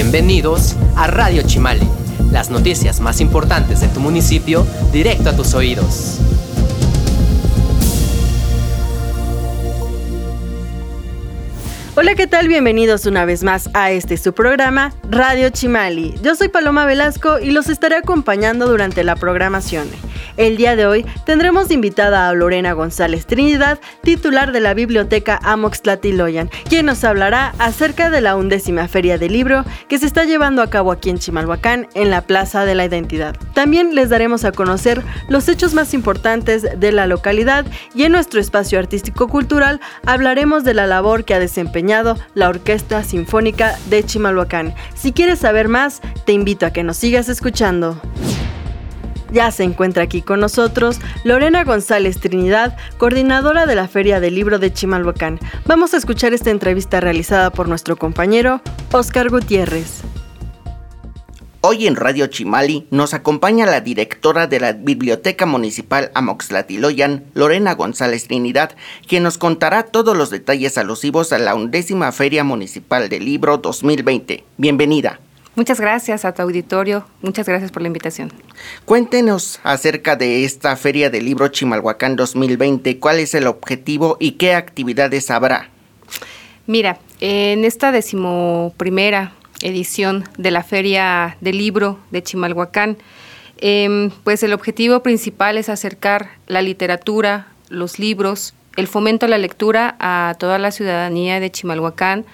Bienvenidos a Radio Chimali, las noticias más importantes de tu municipio directo a tus oídos. Hola, ¿qué tal? Bienvenidos una vez más a este su programa, Radio Chimali. Yo soy Paloma Velasco y los estaré acompañando durante la programación. El día de hoy tendremos invitada a Lorena González Trinidad, titular de la Biblioteca Amox Tlatiloyan, quien nos hablará acerca de la undécima Feria del Libro que se está llevando a cabo aquí en Chimalhuacán, en la Plaza de la Identidad. También les daremos a conocer los hechos más importantes de la localidad y en nuestro espacio artístico-cultural hablaremos de la labor que ha desempeñado la Orquesta Sinfónica de Chimalhuacán. Si quieres saber más, te invito a que nos sigas escuchando. Ya se encuentra aquí con nosotros Lorena González Trinidad, coordinadora de la Feria del Libro de Chimalhuacán. Vamos a escuchar esta entrevista realizada por nuestro compañero Oscar Gutiérrez. Hoy en Radio Chimali nos acompaña la directora de la Biblioteca Municipal Amoxlatiloyan, Lorena González Trinidad, quien nos contará todos los detalles alusivos a la undécima Feria Municipal del Libro 2020. Bienvenida. Muchas gracias a tu auditorio, muchas gracias por la invitación. Cuéntenos acerca de esta Feria del Libro Chimalhuacán 2020, cuál es el objetivo y qué actividades habrá. Mira, en esta decimoprimera edición de la Feria del Libro de Chimalhuacán, em, pues el objetivo principal es acercar la literatura, los libros, el fomento a la lectura a toda la ciudadanía de Chimalhuacán,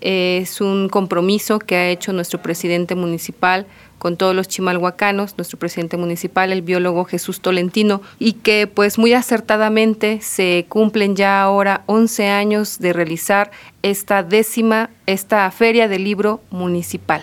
es un compromiso que ha hecho nuestro presidente municipal con todos los chimalhuacanos, nuestro presidente municipal, el biólogo Jesús Tolentino, y que pues muy acertadamente se cumplen ya ahora 11 años de realizar esta décima, esta feria del libro municipal.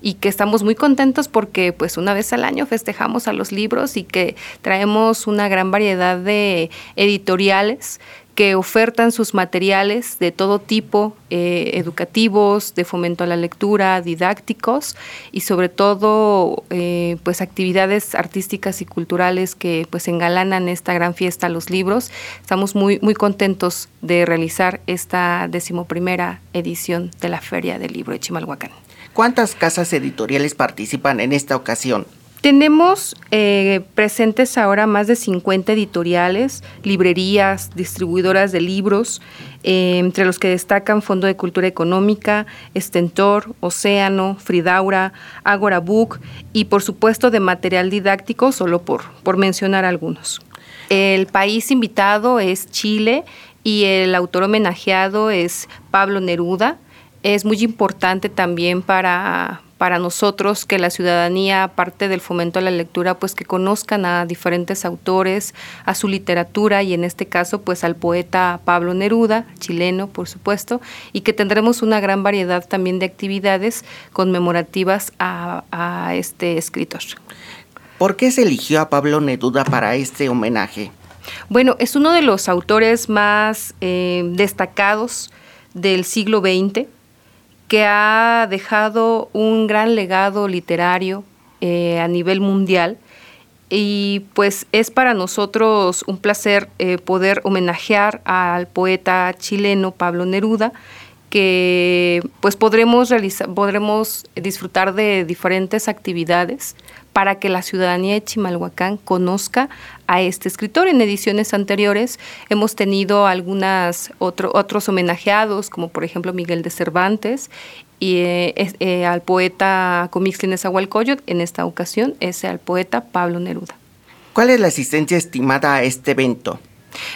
Y que estamos muy contentos porque pues una vez al año festejamos a los libros y que traemos una gran variedad de editoriales que ofertan sus materiales de todo tipo, eh, educativos, de fomento a la lectura, didácticos y sobre todo eh, pues actividades artísticas y culturales que pues engalanan esta gran fiesta los libros. Estamos muy, muy contentos de realizar esta decimoprimera edición de la Feria del Libro de Chimalhuacán. ¿Cuántas casas editoriales participan en esta ocasión? Tenemos eh, presentes ahora más de 50 editoriales, librerías, distribuidoras de libros, eh, entre los que destacan Fondo de Cultura Económica, Estentor, Océano, Fridaura, Agora Book y por supuesto de material didáctico, solo por, por mencionar algunos. El país invitado es Chile y el autor homenajeado es Pablo Neruda. Es muy importante también para, para nosotros que la ciudadanía, aparte del fomento a la lectura, pues que conozcan a diferentes autores, a su literatura y en este caso pues al poeta Pablo Neruda, chileno por supuesto, y que tendremos una gran variedad también de actividades conmemorativas a, este escritor. ¿Por qué se eligió a Pablo Neruda para este homenaje? Bueno, es uno de los autores más eh, destacados del siglo XX que ha dejado un gran legado literario eh, a nivel mundial. Y pues es para nosotros un placer eh, poder homenajear al poeta chileno Pablo Neruda que pues podremos realizar, podremos disfrutar de diferentes actividades para que la ciudadanía de Chimalhuacán conozca a este escritor. En ediciones anteriores hemos tenido algunas otros homenajeados, como por ejemplo Miguel de Cervantes, y eh, eh, al poeta Comixlin Nezahualcóyotl, en esta ocasión es al poeta Pablo Neruda. ¿Cuál es la asistencia estimada a este evento?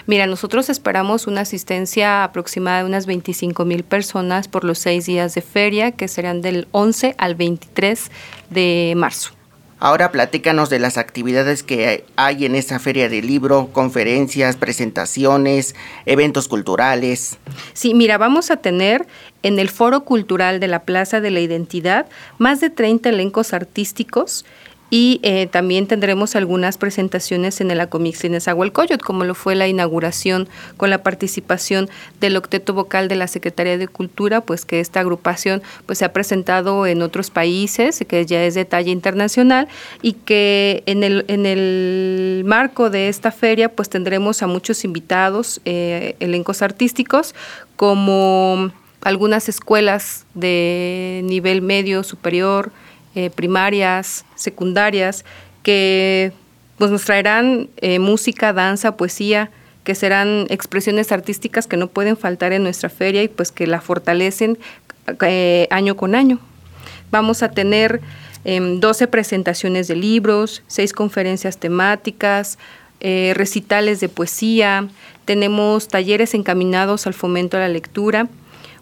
Mira, nosotros esperamos una asistencia aproximada de unas 25 mil personas por los seis días de feria, que serán del 11 al 23 de marzo. Ahora platícanos de las actividades que hay en esa feria de libro, conferencias, presentaciones, eventos culturales. Sí, mira, vamos a tener en el Foro Cultural de la Plaza de la Identidad más de 30 elencos artísticos y eh, también tendremos algunas presentaciones en el Acomix Nezahualcóyotl, como lo fue la inauguración con la participación del octeto vocal de la Secretaría de Cultura, pues que esta agrupación pues se ha presentado en otros países, que ya es de talla internacional y que en el, en el marco de esta feria pues tendremos a muchos invitados, eh, elencos artísticos, como algunas escuelas de nivel medio, superior, eh, primarias, secundarias, que pues, nos traerán eh, música, danza, poesía, que serán expresiones artísticas que no pueden faltar en nuestra feria y pues que la fortalecen eh, año con año. Vamos a tener 12 em, presentaciones de libros, 6 conferencias temáticas, recitales de poesía, tenemos talleres encaminados al fomento de la lectura,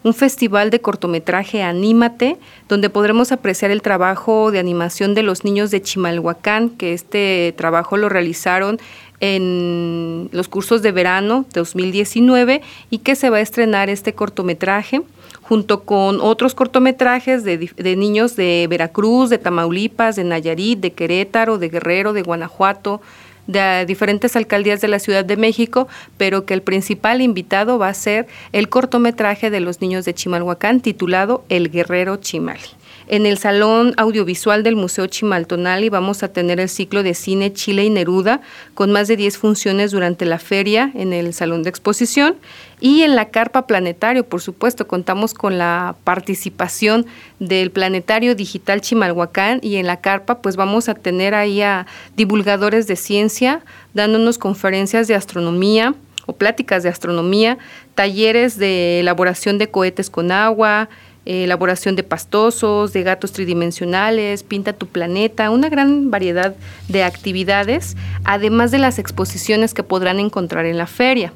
un festival de cortometraje Anímate, donde podremos apreciar el trabajo de animación de los niños de Chimalhuacán, que este trabajo lo realizaron en los cursos de verano 2019 y que se va a estrenar este cortometraje junto con otros cortometrajes de, de, niños de Veracruz, de Tamaulipas, de Nayarit, de Querétaro, de Guerrero, de Guanajuato, de diferentes alcaldías de la Ciudad de México, pero que el principal invitado va a ser el cortometraje de los niños de Chimalhuacán titulado El Guerrero Chimali. En el Salón Audiovisual del Museo Chimaltonali vamos a tener el ciclo de cine Chile y Neruda, con más de 10 funciones durante la feria en el Salón de Exposición. Y en la Carpa Planetario, por supuesto, contamos con la participación del Planetario Digital Chimalhuacán y en la Carpa pues vamos a tener ahí a divulgadores de ciencia dándonos conferencias de astronomía o pláticas de astronomía, talleres de elaboración de cohetes con agua, elaboración de pastosos, de gatos tridimensionales, pinta tu planeta, una gran variedad de actividades, además de las exposiciones que podrán encontrar en la feria.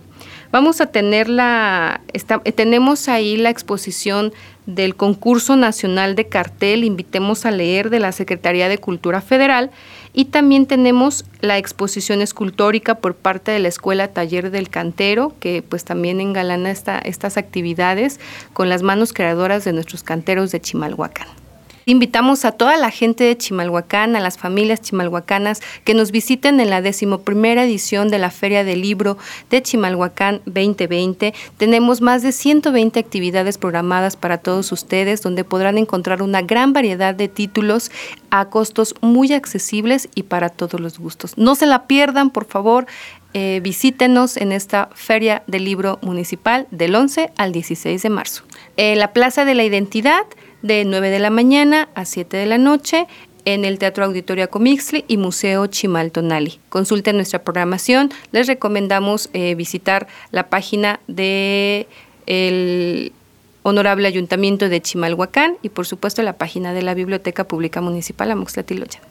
Vamos a tener la, tenemos ahí la exposición del concurso nacional de cartel, invitemos a leer de la Secretaría de Cultura Federal y también tenemos la exposición escultórica por parte de la Escuela Taller del Cantero, que pues también engalana esta, estas actividades con las manos creadoras de nuestros canteros de Chimalhuacán. Invitamos a toda la gente de Chimalhuacán, a las familias chimalhuacanas, que nos visiten en la decimoprimera edición de la Feria del Libro de Chimalhuacán 2020. Tenemos más de 120 actividades programadas para todos ustedes, donde podrán encontrar una gran variedad de títulos a costos muy accesibles y para todos los gustos. No se la pierdan, por favor. Eh, visítenos en esta Feria del Libro Municipal del 11 al 16 de marzo. En la Plaza de la Identidad de 9 de la mañana a 7 de la noche en el Teatro Auditorio Comixli y Museo Chimaltonali. Consulten nuestra programación. Les recomendamos eh, visitar la página de el Honorable Ayuntamiento de Chimalhuacán y por supuesto la página de la Biblioteca Pública Municipal Amoxtlatiloyan.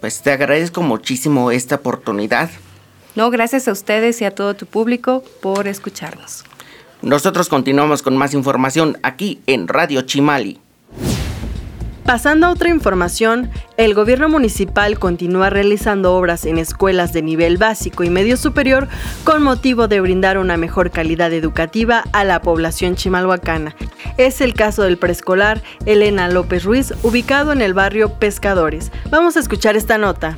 Pues te agradezco muchísimo esta oportunidad. No, gracias a ustedes y a todo tu público por escucharnos. Nosotros continuamos con más información aquí en Radio Chimali. Pasando a otra información, el gobierno municipal continúa realizando obras en escuelas de nivel básico y medio superior con motivo de brindar una mejor calidad educativa a la población chimalhuacana. Es el caso del preescolar Elena López Ruiz, ubicado en el barrio Pescadores. Vamos a escuchar esta nota.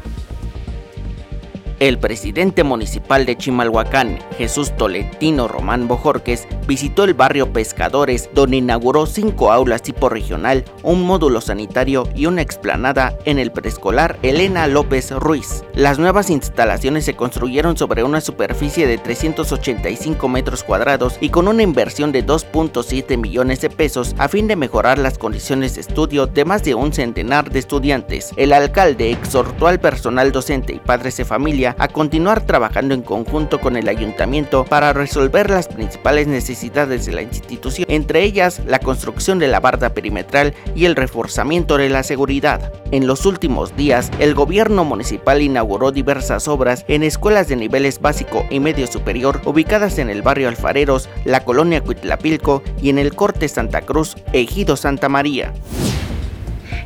El presidente municipal de Chimalhuacán, Jesús Tolentino Román Bojorques, visitó el barrio Pescadores, donde inauguró cinco aulas tipo regional, un módulo sanitario y una explanada en el preescolar Elena López Ruiz. Las nuevas instalaciones se construyeron sobre una superficie de 385 metros cuadrados y con una inversión de 2.7 millones de pesos a fin de mejorar las condiciones de estudio de más de un centenar de estudiantes. El alcalde exhortó al personal docente y padres de familia a continuar trabajando en conjunto con el ayuntamiento para resolver las principales necesidades de la institución, entre ellas la construcción de la barda perimetral y el reforzamiento de la seguridad. En los últimos días, el gobierno municipal inauguró diversas obras en escuelas de niveles básico y medio superior ubicadas en el barrio Alfareros, la colonia Cuitlapilco y en el Corte Santa Cruz, Ejido Santa María.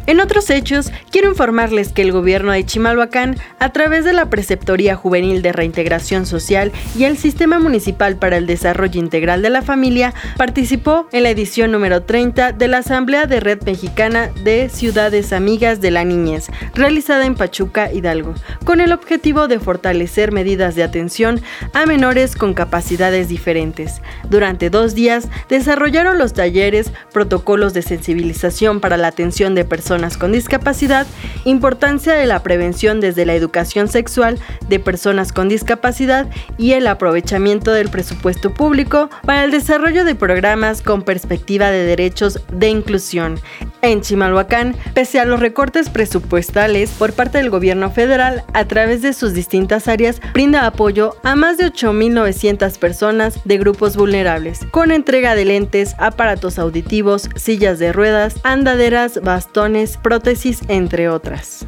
En otros hechos, quiero informarles que el gobierno de Chimalhuacán, a través de la Preceptoría Juvenil de Reintegración Social y el Sistema Municipal para el Desarrollo Integral de la Familia, participó en la edición número 30 de la Asamblea de Red Mexicana de Ciudades Amigas de la Niñez, realizada en Pachuca, Hidalgo, con el objetivo de fortalecer medidas de atención a menores con capacidades diferentes. Durante dos días, desarrollaron los talleres, protocolos de sensibilización para la atención de personas personas con discapacidad, importancia de la prevención desde la educación sexual de personas con discapacidad y el aprovechamiento del presupuesto público para el desarrollo de programas con perspectiva de derechos de inclusión. En Chimalhuacán, pese a los recortes presupuestales por parte del gobierno federal, a través de sus distintas áreas, brinda apoyo a más de 8.900 personas de grupos vulnerables, con entrega de lentes, aparatos auditivos, sillas de ruedas, andaderas, bastones, prótesis, entre otras.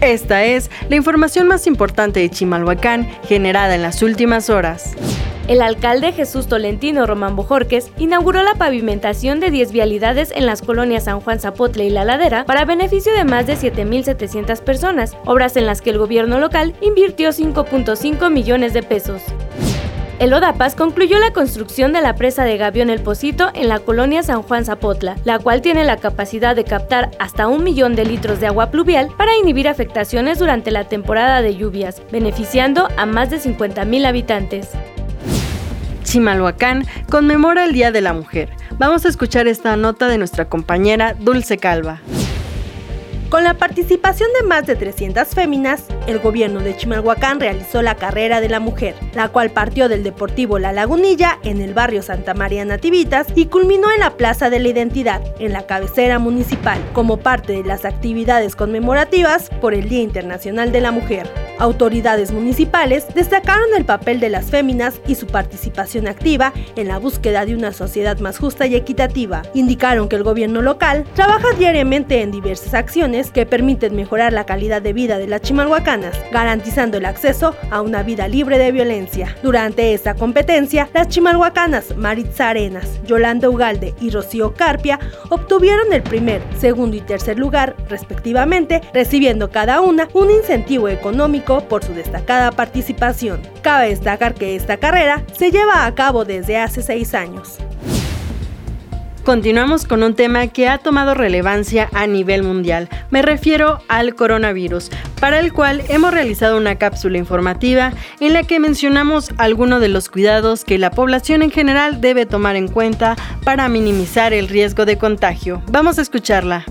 Esta es la información más importante de Chimalhuacán generada en las últimas horas. El alcalde Jesús Tolentino Román Bojorques inauguró la pavimentación de 10 vialidades en las colonias San Juan Zapotle y La Ladera para beneficio de más de 7.700 personas, obras en las que el gobierno local invirtió 5.5 millones de pesos. El ODAPAS concluyó la construcción de la presa de Gavión El Pocito en la colonia San Juan Zapotla, la cual tiene la capacidad de captar hasta un millón de litros de agua pluvial para inhibir afectaciones durante la temporada de lluvias, beneficiando a más de 50.000 habitantes. Chimalhuacán conmemora el Día de la Mujer. Vamos a escuchar esta nota de nuestra compañera Dulce Calva. Con la participación de más de 300 féminas, el gobierno de Chimalhuacán realizó la Carrera de la Mujer, la cual partió del Deportivo La Lagunilla en el barrio Santa María Nativitas y culminó en la Plaza de la Identidad, en la cabecera municipal, como parte de las actividades conmemorativas por el Día Internacional de la Mujer. Autoridades municipales destacaron el papel de las féminas y su participación activa en la búsqueda de una sociedad más justa y equitativa. Indicaron que el gobierno local trabaja diariamente en diversas acciones que permiten mejorar la calidad de vida de las chimalhuacanas, garantizando el acceso a una vida libre de violencia. Durante esta competencia, las chimalhuacanas Maritza Arenas, Yolanda Ugalde y Rocío Carpia obtuvieron el primer, segundo y tercer lugar, respectivamente, recibiendo cada una un incentivo económico por su destacada participación. Cabe destacar que esta carrera se lleva a cabo desde hace seis años. Continuamos con un tema que ha tomado relevancia a nivel mundial. Me refiero al coronavirus, para el cual hemos realizado una cápsula informativa en la que mencionamos algunos de los cuidados que la población en general debe tomar en cuenta para minimizar el riesgo de contagio. Vamos a escucharla.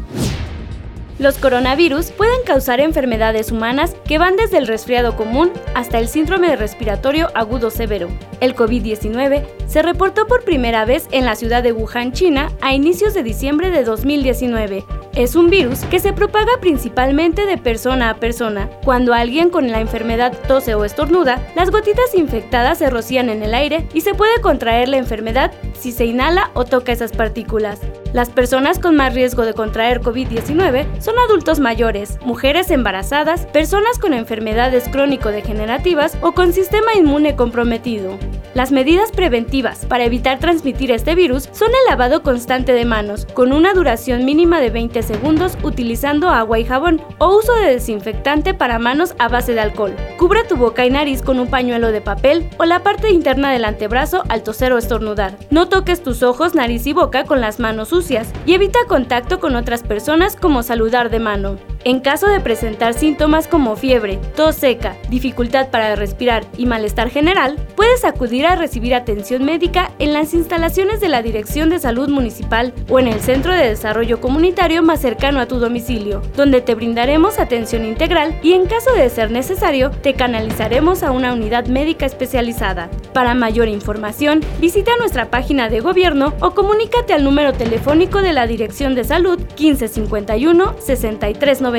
Los coronavirus pueden causar enfermedades humanas que van desde el resfriado común hasta el síndrome respiratorio agudo severo. El COVID-19 se reportó por primera vez en la ciudad de Wuhan, China, a inicios de diciembre de 2019. Es un virus que se propaga principalmente de persona a persona. Cuando alguien con la enfermedad tose o estornuda, las gotitas infectadas se rocían en el aire y se puede contraer la enfermedad si se inhala o toca esas partículas. Las personas con más riesgo de contraer COVID-19 son adultos mayores, mujeres embarazadas, personas con enfermedades crónico-degenerativas o con sistema inmune comprometido. Las medidas preventivas para evitar transmitir este virus son el lavado constante de manos, con una duración mínima de 20 segundos utilizando agua y jabón, o uso de desinfectante para manos a base de alcohol. Cubre tu boca y nariz con un pañuelo de papel o la parte interna del antebrazo al toser o estornudar. No toques tus ojos, nariz y boca con las manos sucias y evita contacto con otras personas como saludar de mano. En caso de presentar síntomas como fiebre, tos seca, dificultad para respirar y malestar general, puedes acudir a recibir atención médica en las instalaciones de la Dirección de Salud Municipal o en el Centro de Desarrollo Comunitario más cercano a tu domicilio, donde te brindaremos atención integral y en caso de ser necesario, te canalizaremos a una unidad médica especializada. Para mayor información, visita nuestra página de gobierno o comunícate al número telefónico de la Dirección de Salud 1551 6390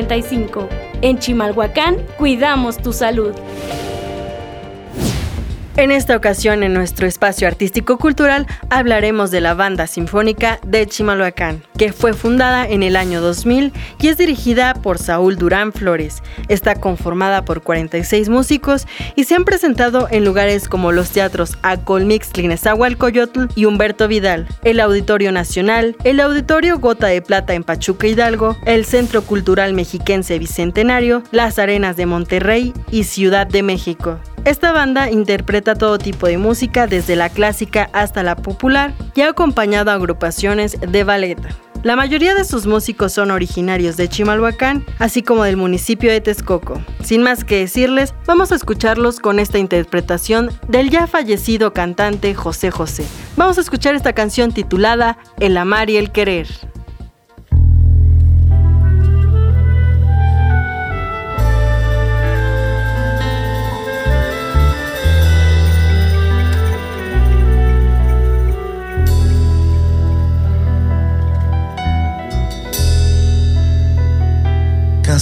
en Chimalhuacán, cuidamos tu salud. En esta ocasión, en nuestro espacio artístico-cultural, hablaremos de la Banda Sinfónica de Chimalhuacán, que fue fundada en el año 2000 y es dirigida por Saúl Durán Flores. Está conformada por 46 músicos y se han presentado en lugares como los teatros Acolmix, Coyotl y Humberto Vidal, el Auditorio Nacional, el Auditorio Gota de Plata en Pachuca Hidalgo, el Centro Cultural Mexiquense Bicentenario, las Arenas de Monterrey y Ciudad de México. Esta banda todo tipo de música, desde la clásica hasta la popular, y ha acompañado a agrupaciones de ballet. La mayoría de sus músicos son originarios de Chimalhuacán, así como del municipio de Texcoco. Sin más que decirles, vamos a escucharlos con esta interpretación del ya fallecido cantante José José. Vamos a escuchar esta canción titulada El amar y el querer.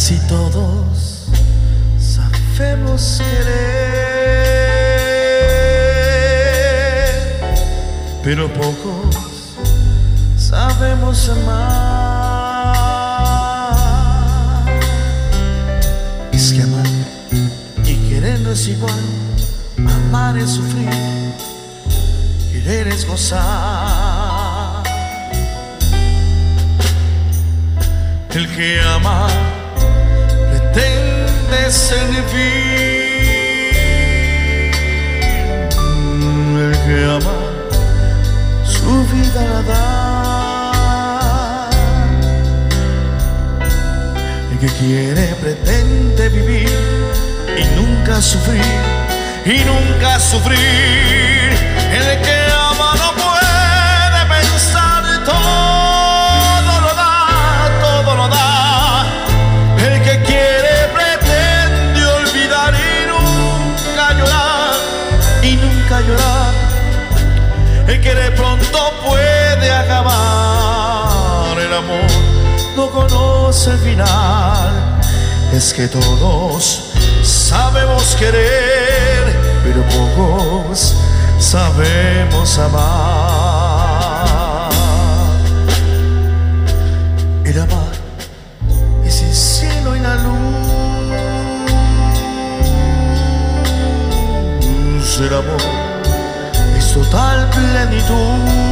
Casi todos sabemos querer, pero pocos sabemos amar. Es que amar y querer no es igual, amar es sufrir, querer es gozar. El que ama pretende servir. El que ama su vida la da. El que quiere pretende vivir y nunca sufrir, y nunca sufrir. Conoce el final. Es que todos sabemos querer, pero pocos sabemos amar. El amar es el cielo y la luz. El amor es total plenitud.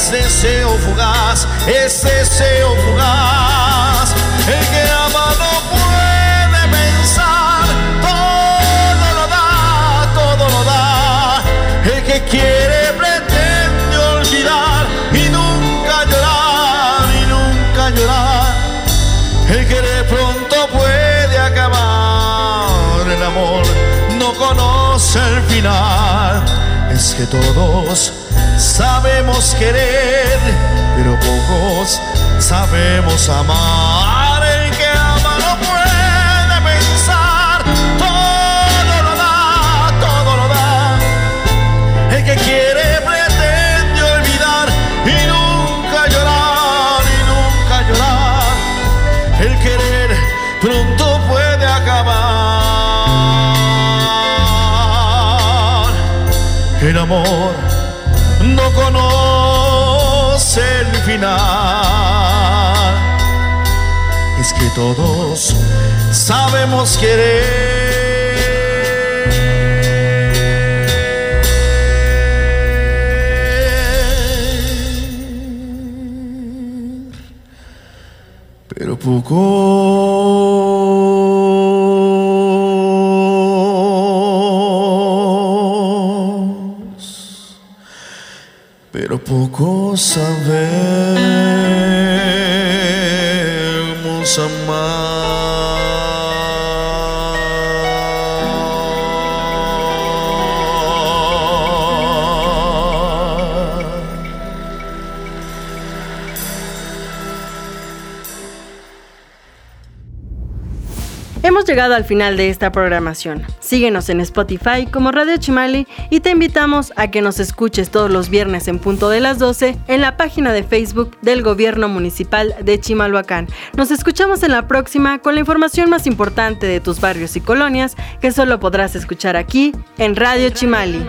es deseo fugaz, es deseo fugaz. El que ama no puede pensar, todo lo da, todo lo da. El que quiere pretende olvidar y nunca llorar, y nunca llorar. El que de pronto puede acabar el amor no conoce el final. Es que todos sabemos querer, pero pocos sabemos amar. Es que todos sabemos querer, pero pocos pero poco sabemos Hemos llegado al final de esta programación. Síguenos en Spotify como Radio Chimali y te invitamos a que nos escuches todos los viernes en punto de las 12 en la página de Facebook del Gobierno Municipal de Chimalhuacán. Nos escuchamos en la próxima con la información más importante de tus barrios y colonias que solo podrás escuchar aquí en Radio Chimali.